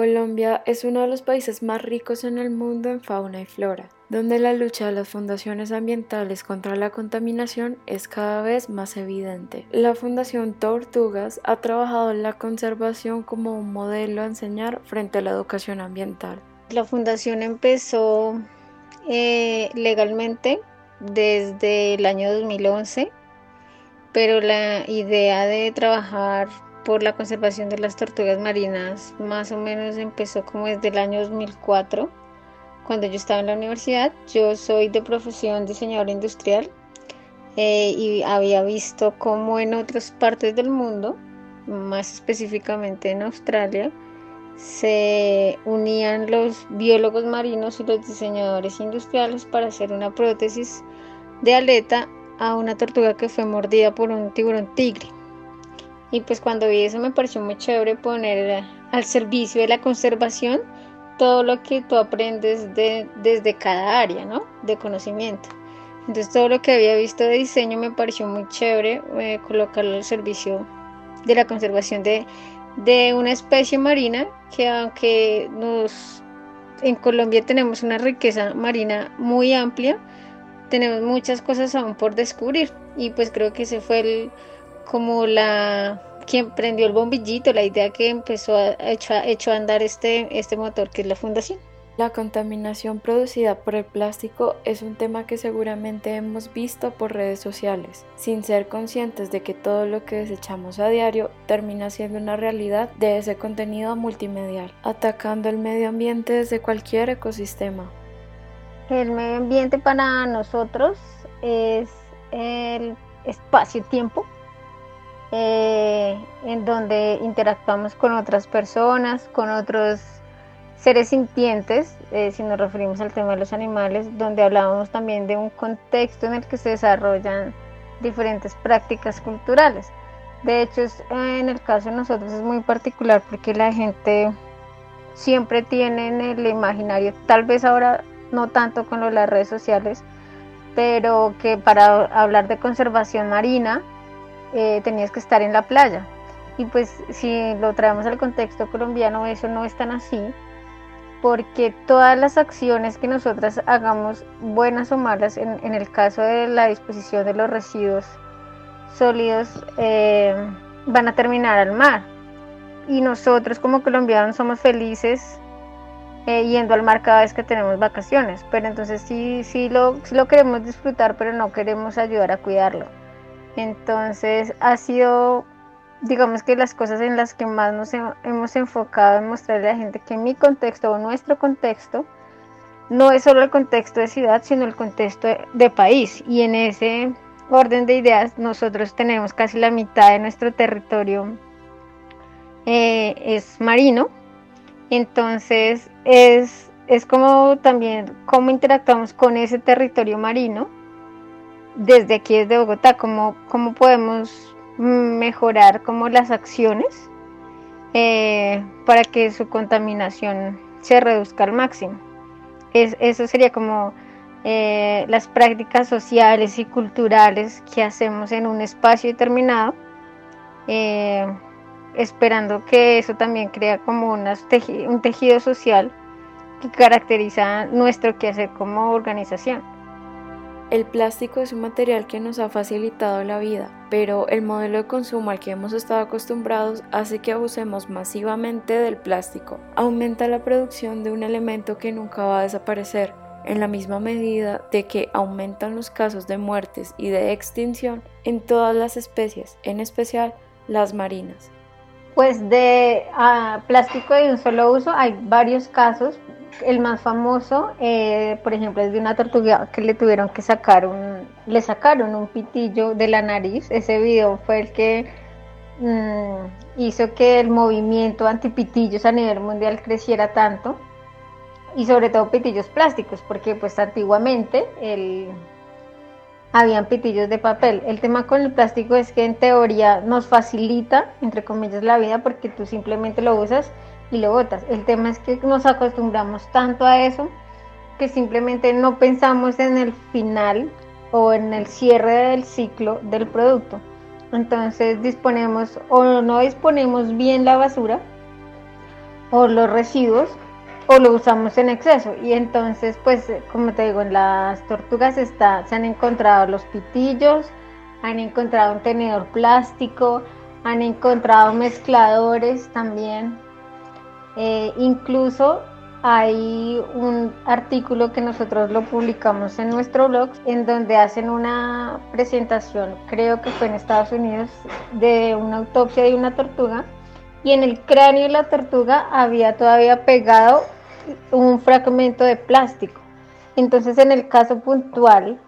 Colombia es uno de los países más ricos en el mundo en fauna y flora, donde la lucha de las fundaciones ambientales contra la contaminación es cada vez más evidente. La Fundación Tortugas ha trabajado en la conservación como un modelo a enseñar frente a la educación ambiental. La fundación empezó eh, legalmente desde el año 2011, pero la idea de trabajar por la conservación de las tortugas marinas más o menos empezó como desde el año 2004, cuando yo estaba en la universidad. Yo soy de profesión diseñadora industrial eh, y había visto cómo en otras partes del mundo, más específicamente en Australia, se unían los biólogos marinos y los diseñadores industriales para hacer una prótesis de aleta a una tortuga que fue mordida por un tiburón tigre. Y pues cuando vi eso me pareció muy chévere poner al servicio de la conservación todo lo que tú aprendes de, desde cada área, ¿no? De conocimiento. Entonces todo lo que había visto de diseño me pareció muy chévere eh, colocarlo al servicio de la conservación de, de una especie marina que aunque nos en Colombia tenemos una riqueza marina muy amplia, tenemos muchas cosas aún por descubrir y pues creo que ese fue el, como la quien prendió el bombillito, la idea que empezó a echar a andar este, este motor que es la fundación. La contaminación producida por el plástico es un tema que seguramente hemos visto por redes sociales, sin ser conscientes de que todo lo que desechamos a diario termina siendo una realidad de ese contenido multimedial, atacando el medio ambiente desde cualquier ecosistema. El medio ambiente para nosotros es el espacio-tiempo eh, en donde interactuamos con otras personas, con otros seres sintientes, eh, si nos referimos al tema de los animales, donde hablábamos también de un contexto en el que se desarrollan diferentes prácticas culturales. De hecho, en el caso de nosotros es muy particular porque la gente siempre tiene en el imaginario, tal vez ahora no tanto con las redes sociales, pero que para hablar de conservación marina eh, tenías que estar en la playa. Y pues si lo traemos al contexto colombiano, eso no es tan así porque todas las acciones que nosotras hagamos, buenas o malas, en, el caso de la disposición de los residuos sólidos, eh, van a terminar al mar. Y nosotros como colombianos somos felices eh, yendo al mar cada vez que tenemos vacaciones, pero entonces sí, sí, lo, sí lo queremos disfrutar, pero no queremos ayudar a cuidarlo. Entonces ha sido digamos que las cosas en las que más nos hemos enfocado en mostrarle a la gente que mi contexto o nuestro contexto no es solo el contexto de ciudad, sino el contexto de, país. Y en ese orden de ideas nosotros tenemos casi la mitad de nuestro territorio eh, es marino. Entonces es, es como también cómo interactuamos con ese territorio marino desde aquí, desde Bogotá, cómo, cómo podemos mejorar como las acciones eh, para que su contaminación se reduzca al máximo. eso sería como eh, las prácticas sociales y culturales que hacemos en un espacio determinado, eh, esperando que eso también crea como un tejido social que caracteriza nuestro quehacer como organización. El plástico es un material que nos ha facilitado la vida, pero el modelo de consumo al que hemos estado acostumbrados hace que abusemos masivamente del plástico. Aumenta la producción de un elemento que nunca va a desaparecer, en la misma medida de que aumentan los casos de muertes y de extinción en todas las especies, en especial las marinas. Pues de ah, plástico de un solo uso hay varios casos, el más famoso, eh, por ejemplo, es de una tortuga que le tuvieron que sacar un, le sacaron un pitillo de la nariz. Ese video fue el que mm, hizo que el movimiento antipitillos a nivel mundial creciera tanto. Y sobre todo pitillos plásticos, porque pues antiguamente el, habían pitillos de papel. El tema con el plástico es que en teoría nos facilita, entre comillas, la vida porque tú simplemente lo usas y lo botas. El tema es que nos acostumbramos tanto a eso que simplemente no pensamos en el final o en el cierre del ciclo del producto. Entonces disponemos o no disponemos bien la basura o los residuos o lo usamos en exceso. Y entonces, pues, como te digo, en las tortugas está, se han encontrado los pitillos, han encontrado un tenedor plástico, han encontrado mezcladores también. Eh, incluso hay un artículo que nosotros lo publicamos en nuestro blog en donde hacen una presentación, creo que fue en Estados Unidos, de una autopsia de una tortuga y en el cráneo de la tortuga había todavía pegado un fragmento de plástico. Entonces en el caso puntual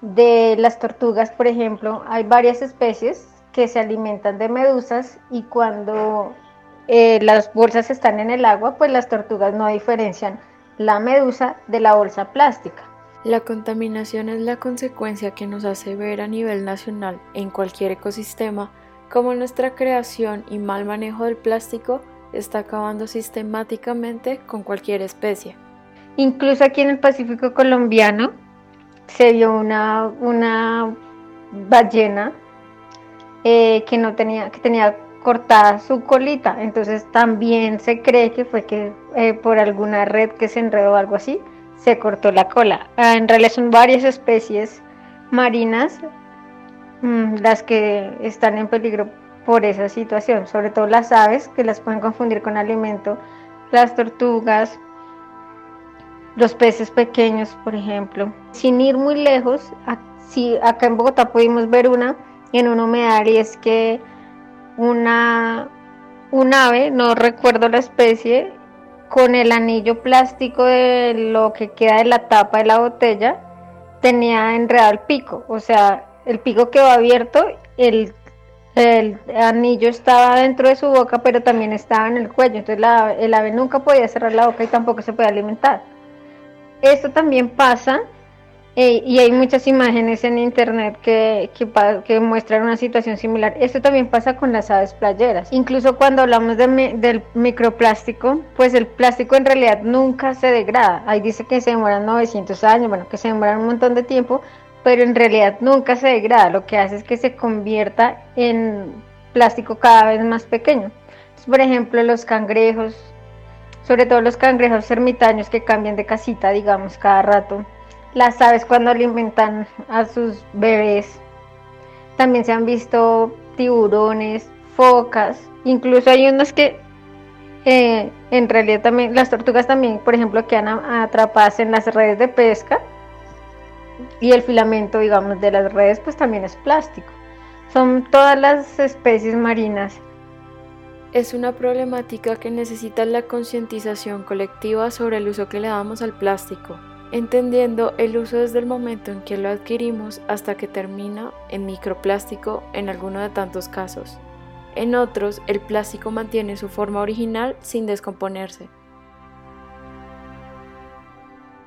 de las tortugas, por ejemplo, hay varias especies que se alimentan de medusas y cuando eh, las bolsas están en el agua, pues las tortugas no diferencian la medusa de la bolsa plástica. La contaminación es la consecuencia que nos hace ver a nivel nacional en cualquier ecosistema como nuestra creación y mal manejo del plástico está acabando sistemáticamente con cualquier especie. Incluso aquí en el Pacífico colombiano se vio una, una ballena eh, que no tenía, que tenía cortada su colita, entonces también se cree que fue que eh, por alguna red que se enredó o algo así, se cortó la cola. Ah, en realidad son varias especies marinas mm, las que están en peligro por esa situación, sobre todo las aves que las pueden confundir con alimento, las tortugas, los peces pequeños, por ejemplo. Sin ir muy lejos, si acá en Bogotá pudimos ver una en un humedal y es que una un ave, no recuerdo la especie, con el anillo plástico de lo que queda de la tapa de la botella, tenía enredado el pico, o sea, el pico quedó abierto, el el anillo estaba dentro de su boca, pero también estaba en el cuello. Entonces el ave nunca podía cerrar la boca y tampoco se podía alimentar. Esto también pasa, y hay muchas imágenes en internet que, que, muestran una situación similar. Esto también pasa con las aves playeras. Incluso cuando hablamos del microplástico, pues el plástico en realidad nunca se degrada. Ahí dice que se demoran 900 años, bueno, que se demoran un montón de tiempo, pero en realidad nunca se degrada, lo que hace es que se convierta en plástico cada vez más pequeño. por ejemplo, los cangrejos, sobre todo los cangrejos ermitaños que cambian de casita, digamos, cada rato, las aves cuando alimentan a sus bebés, también se han visto tiburones, focas, incluso hay unos que eh, en realidad también, las tortugas también, por ejemplo, quedan atrapadas en las redes de pesca y el filamento, digamos, de las redes, pues también es plástico. Son todas las especies marinas. Es una problemática que necesita la concientización colectiva sobre el uso que le damos al plástico, entendiendo el uso desde el momento en que lo adquirimos hasta que termina en microplástico en alguno de tantos casos. En otros, el plástico mantiene su forma original sin descomponerse.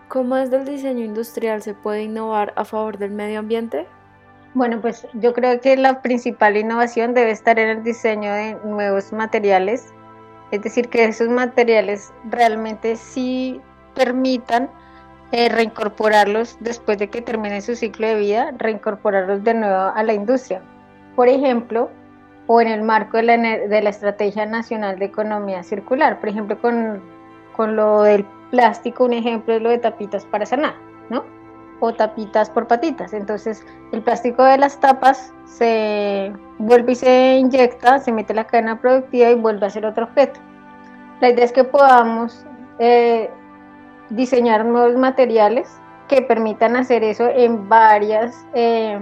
¿Cómo desde el diseño industrial se puede innovar a favor del medio ambiente? Bueno, pues yo creo que la principal innovación debe estar en el diseño de nuevos materiales, es decir, que esos materiales realmente sí permitan eh, reincorporarlos después de que termine su ciclo de vida, reincorporarlos de nuevo a la industria. Por ejemplo, o en el marco de la, de la Estrategia Nacional de Economía Circular, por ejemplo, con, con lo del plástico, un ejemplo es lo de tapitas para sanar, ¿no? O tapitas por patitas. Entonces, el plástico de las tapas se vuelve y se inyecta, se mete en la cadena productiva y vuelve a ser otro objeto. La idea es que podamos eh, diseñar nuevos materiales que permitan hacer eso en varios eh,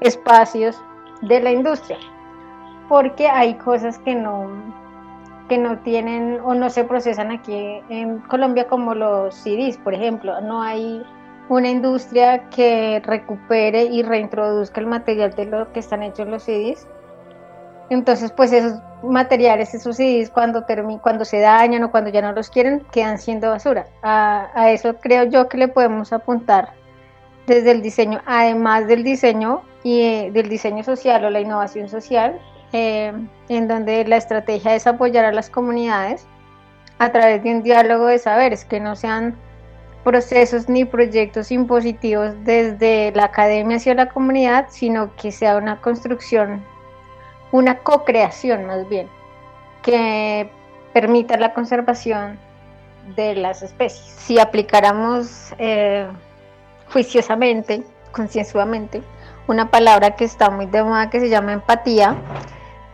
espacios de la industria, porque hay cosas que no, que no tienen o no se procesan aquí en Colombia como los CDs, por ejemplo. No hay una industria que recupere y reintroduzca el material de lo que están hechos los CDs. Entonces, pues esos materiales, esos CDs, cuando, cuando se dañan o cuando ya no los quieren, quedan siendo basura. A, eso creo yo que le podemos apuntar desde el diseño, además del diseño y eh, del diseño social o la innovación social, eh, en donde la estrategia es apoyar a las comunidades a través de un diálogo de saberes, que no sean procesos ni proyectos impositivos desde la academia hacia la comunidad, sino que sea una construcción, una co-creación más bien, que permita la conservación de las especies. Si aplicáramos eh, juiciosamente, concienzudamente, una palabra que está muy de moda que se llama empatía,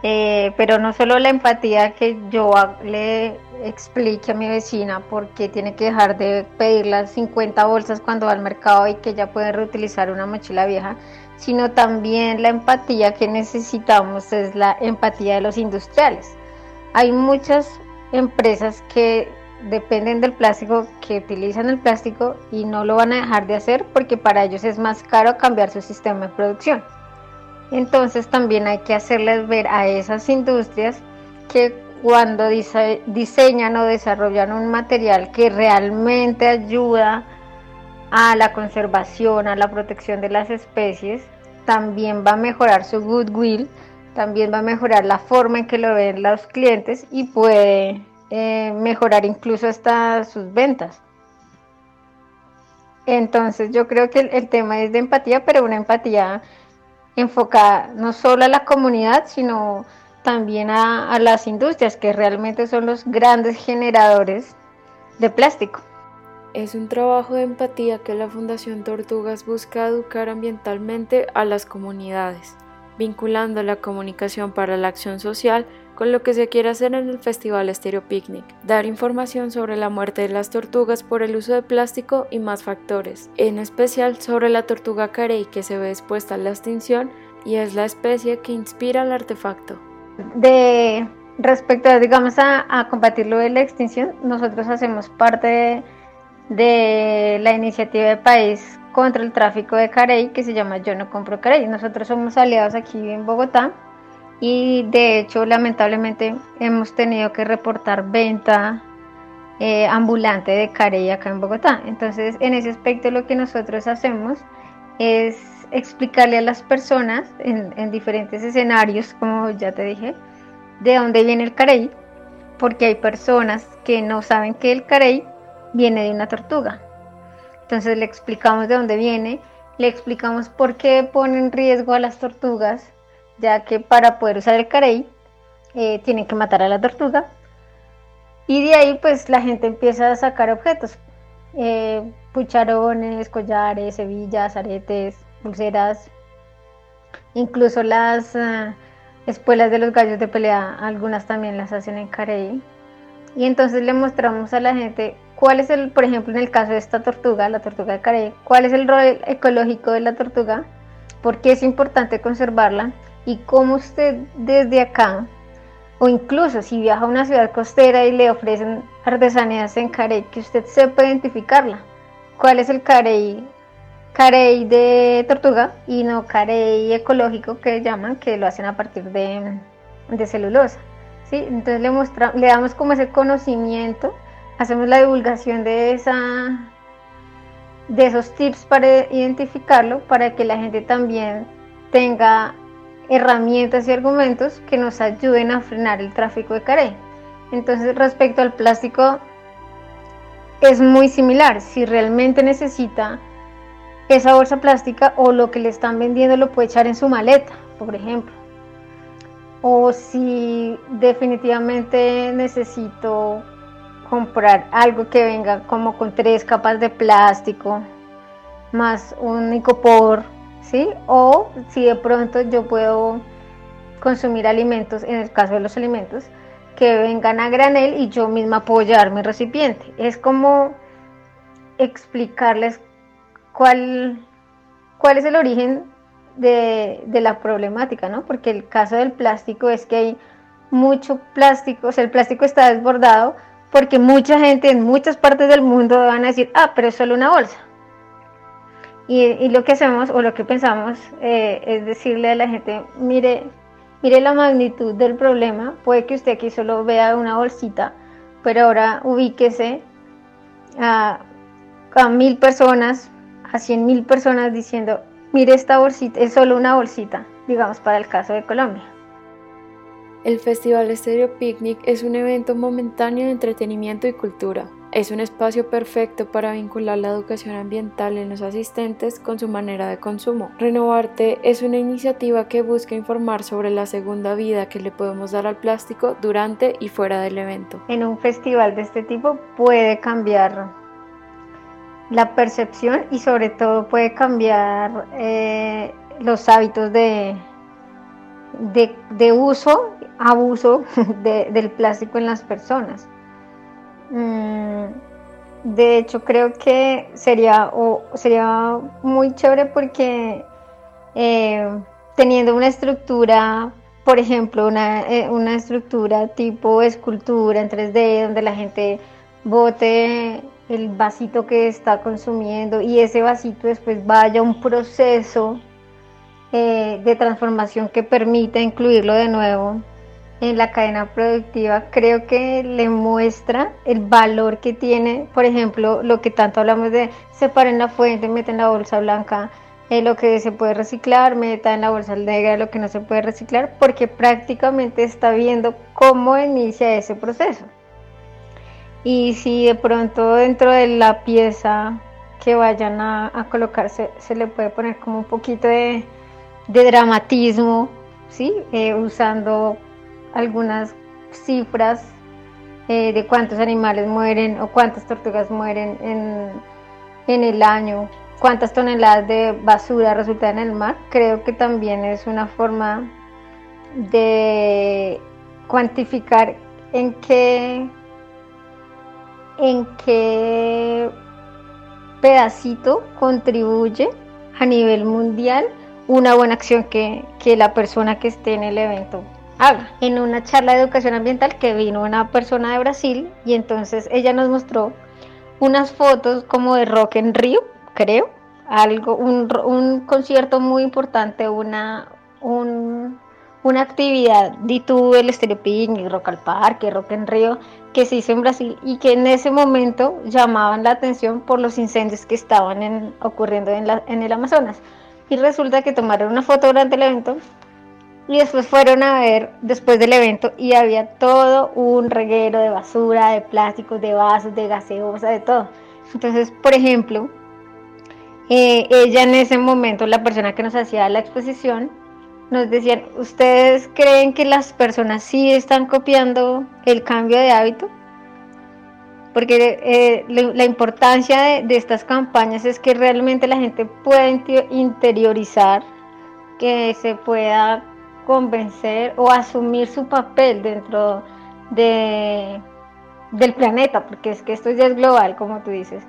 eh, pero no solo la empatía que yo le explique a mi vecina por qué tiene que dejar de pedir las 50 bolsas cuando va al mercado y que ya puede reutilizar una mochila vieja, sino también la empatía que necesitamos es la empatía de los industriales. Hay muchas empresas que dependen del plástico, que utilizan el plástico y no lo van a dejar de hacer porque para ellos es más caro cambiar su sistema de producción. Entonces también hay que hacerles ver a esas industrias que cuando diseñan o desarrollan un material que realmente ayuda a la conservación, a la protección de las especies, también va a mejorar su goodwill, también va a mejorar la forma en que lo ven los clientes y puede eh, mejorar incluso hasta sus ventas. Entonces yo creo que el, tema es de empatía, pero una empatía enfocada no solo a la comunidad, sino también a, las industrias, que realmente son los grandes generadores de plástico. Es un trabajo de empatía que la Fundación Tortugas busca educar ambientalmente a las comunidades, vinculando la comunicación para la acción social con lo que se quiere hacer en el Festival Estéreo Picnic, dar información sobre la muerte de las tortugas por el uso de plástico y más factores, en especial sobre la tortuga carey que se ve expuesta a la extinción y es la especie que inspira el artefacto. De respecto, digamos, a, combatir lo de la extinción, nosotros hacemos parte de, la iniciativa de país contra el tráfico de carey que se llama Yo no compro carey. Nosotros somos aliados aquí en Bogotá y de hecho lamentablemente hemos tenido que reportar venta eh, ambulante de carey acá en Bogotá. Entonces en ese aspecto lo que nosotros hacemos es explicarle a las personas en, diferentes escenarios, como ya te dije, de dónde viene el carey, porque hay personas que no saben que el carey viene de una tortuga. Entonces le explicamos de dónde viene, le explicamos por qué pone en riesgo a las tortugas, ya que para poder usar el carey eh, tienen que matar a la tortuga. Y de ahí pues la gente empieza a sacar objetos, eh, pucharones, collares, hebillas, aretes, pulseras, incluso las uh, espuelas de los gallos de pelea, algunas también las hacen en Carey. Y entonces le mostramos a la gente cuál es el, por ejemplo, en el caso de esta tortuga, la tortuga de Carey, cuál es el rol ecológico de la tortuga, por qué es importante conservarla y cómo usted desde acá, o incluso si viaja a una ciudad costera y le ofrecen artesanías en Carey, que usted sepa identificarla. ¿Cuál es el Carey carey de tortuga y no carey ecológico que llaman, que lo hacen a partir de, celulosa. ¿sí? Entonces le, le damos como ese conocimiento, hacemos la divulgación de, esa, de esos tips para identificarlo, para que la gente también tenga herramientas y argumentos que nos ayuden a frenar el tráfico de carey. Entonces respecto al plástico es muy similar, si realmente necesita esa bolsa plástica o lo que le están vendiendo lo puede echar en su maleta, por ejemplo. O si definitivamente necesito comprar algo que venga como con tres capas de plástico, más un icopor, ¿sí? O si de pronto yo puedo consumir alimentos, en el caso de los alimentos, que vengan a granel y yo misma llevar mi recipiente. Es como explicarles cuál, cuál es el origen de, la problemática, ¿no? Porque el caso del plástico es que hay mucho plástico, o sea, el plástico está desbordado porque mucha gente en muchas partes del mundo van a decir, ah, pero es solo una bolsa. Y, lo que hacemos o lo que pensamos eh, es decirle a la gente, mire, mire la magnitud del problema, puede que usted aquí solo vea una bolsita, pero ahora ubíquese a, mil personas a 100 mil personas diciendo, mire esta bolsita, es solo una bolsita, digamos para el caso de Colombia. El Festival Estéreo Picnic es un evento momentáneo de entretenimiento y cultura. Es un espacio perfecto para vincular la educación ambiental en los asistentes con su manera de consumo. Renovarte es una iniciativa que busca informar sobre la segunda vida que le podemos dar al plástico durante y fuera del evento. En un festival de este tipo puede cambiar la percepción y sobre todo puede cambiar eh, los hábitos de, de, uso, abuso del plástico en las personas. Mm, de hecho, creo que sería, sería muy chévere porque eh, teniendo una estructura, por ejemplo, eh, una, estructura tipo escultura en 3D, donde la gente bote el vasito que está consumiendo y ese vasito después vaya a un proceso de transformación que permita incluirlo de nuevo en la cadena productiva, creo que le muestra el valor que tiene, por ejemplo, lo que tanto hablamos de en la fuente, meten la bolsa blanca, eh, lo que se puede reciclar, meta en la bolsa negra lo que no se puede reciclar, porque prácticamente está viendo cómo inicia ese proceso. Y si de pronto dentro de la pieza que vayan a, colocarse se le puede poner como un poquito de, dramatismo, ¿sí? Eh, usando algunas cifras eh, de cuántos animales mueren o cuántas tortugas mueren en, en el año, cuántas toneladas de basura resultan en el mar, creo que también es una forma de cuantificar en qué en qué pedacito contribuye a nivel mundial una buena acción que, que la persona que esté en el evento haga. En una charla de educación ambiental que vino una persona de Brasil y entonces ella nos mostró unas fotos como de rock en Río, creo, algo, un, un concierto muy importante, una, un, una actividad de el Estéreo Rock al Parque, Rock en Río, que se hizo en Brasil y que en ese momento llamaban la atención por los incendios que estaban ocurriendo en, la, en el Amazonas. Y resulta que tomaron una foto durante el evento y después fueron a ver después del evento y había todo un reguero de basura, de plásticos, de vasos, de gaseosa, de todo. Entonces, por ejemplo, eh, ella en ese momento, la persona que nos hacía la exposición, nos decían, ¿ustedes creen que las personas sí están copiando el cambio de hábito? Porque eh, la, importancia de, estas campañas es que realmente la gente pueda interiorizar, que se pueda convencer o asumir su papel dentro de, del planeta, porque es que esto ya es global, como tú dices.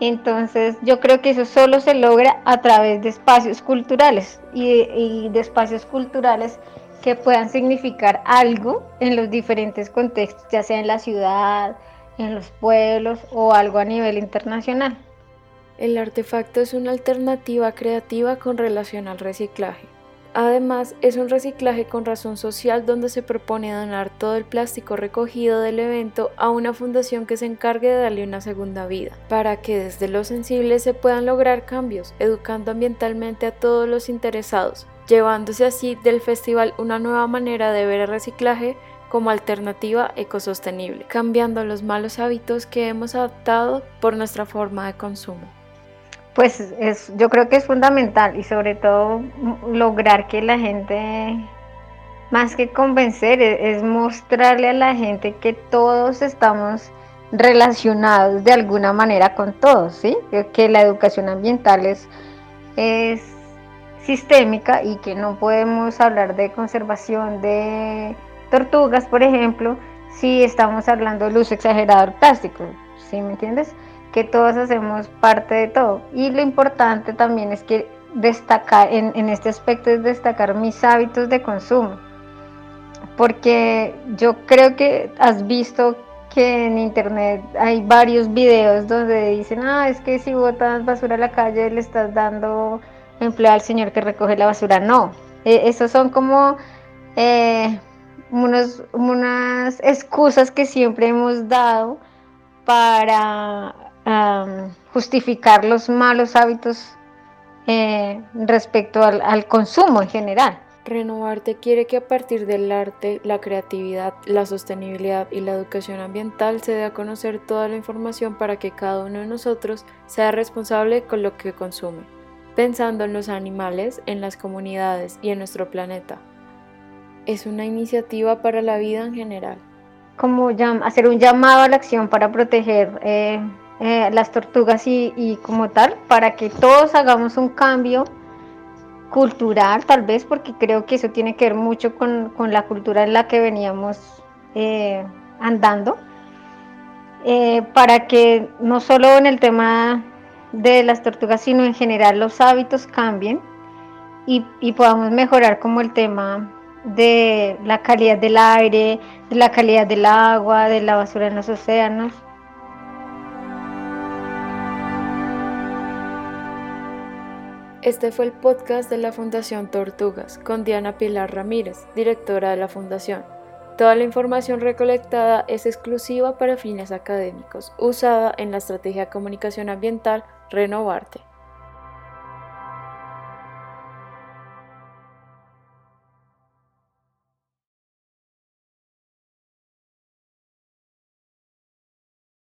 Entonces yo creo que eso solo se logra a través de espacios culturales y, de espacios culturales que puedan significar algo en los diferentes contextos, ya sea en la ciudad, en los pueblos o algo a nivel internacional. El artefacto es una alternativa creativa con relación al reciclaje. Además, es un reciclaje con razón social donde se propone donar todo el plástico recogido del evento a una fundación que se encargue de darle una segunda vida, para que desde lo sensible se puedan lograr cambios, educando ambientalmente a todos los interesados, llevándose así del festival una nueva manera de ver el reciclaje como alternativa ecosostenible, cambiando los malos hábitos que hemos adaptado por nuestra forma de consumo pues es, yo creo que es fundamental y sobre todo lograr que la gente, más que convencer, e, es, mostrarle a la gente que todos estamos relacionados de alguna manera con todos, ¿sí? que la educación ambiental es, es sistémica y que no podemos hablar de conservación de tortugas, por ejemplo, si estamos hablando del uso exagerado del plástico, ¿sí me entiendes? que todos hacemos parte de todo. Y lo importante también es que destacar, en, este aspecto es destacar mis hábitos de consumo. Porque yo creo que has visto que en internet hay varios videos donde dicen, ah, es que si botas basura a la calle le estás dando empleo al señor que recoge la basura. No, e, esos son como eh, unos, unas excusas que siempre hemos dado para justificar los malos hábitos eh, respecto al, consumo en general. Renovarte quiere que a partir del arte, la creatividad, la sostenibilidad y la educación ambiental se dé a conocer toda la información para que cada uno de nosotros sea responsable con lo que consume, pensando en los animales, en las comunidades y en nuestro planeta. Es una iniciativa para la vida en general. Como hacer un llamado a la acción para proteger eh, eh, las tortugas y, como tal, para que todos hagamos un cambio cultural tal vez, porque creo que eso tiene que ver mucho con, la cultura en la que veníamos eh, andando, para que no solo en el tema de las tortugas, sino en general los hábitos cambien y, y podamos mejorar como el tema de la calidad del aire, de la calidad del agua, de la basura en los océanos. Este fue el podcast de la Fundación Tortugas con Diana Pilar Ramírez, directora de la Fundación. Toda la información recolectada es exclusiva para fines académicos, usada en la estrategia de comunicación ambiental Renovarte.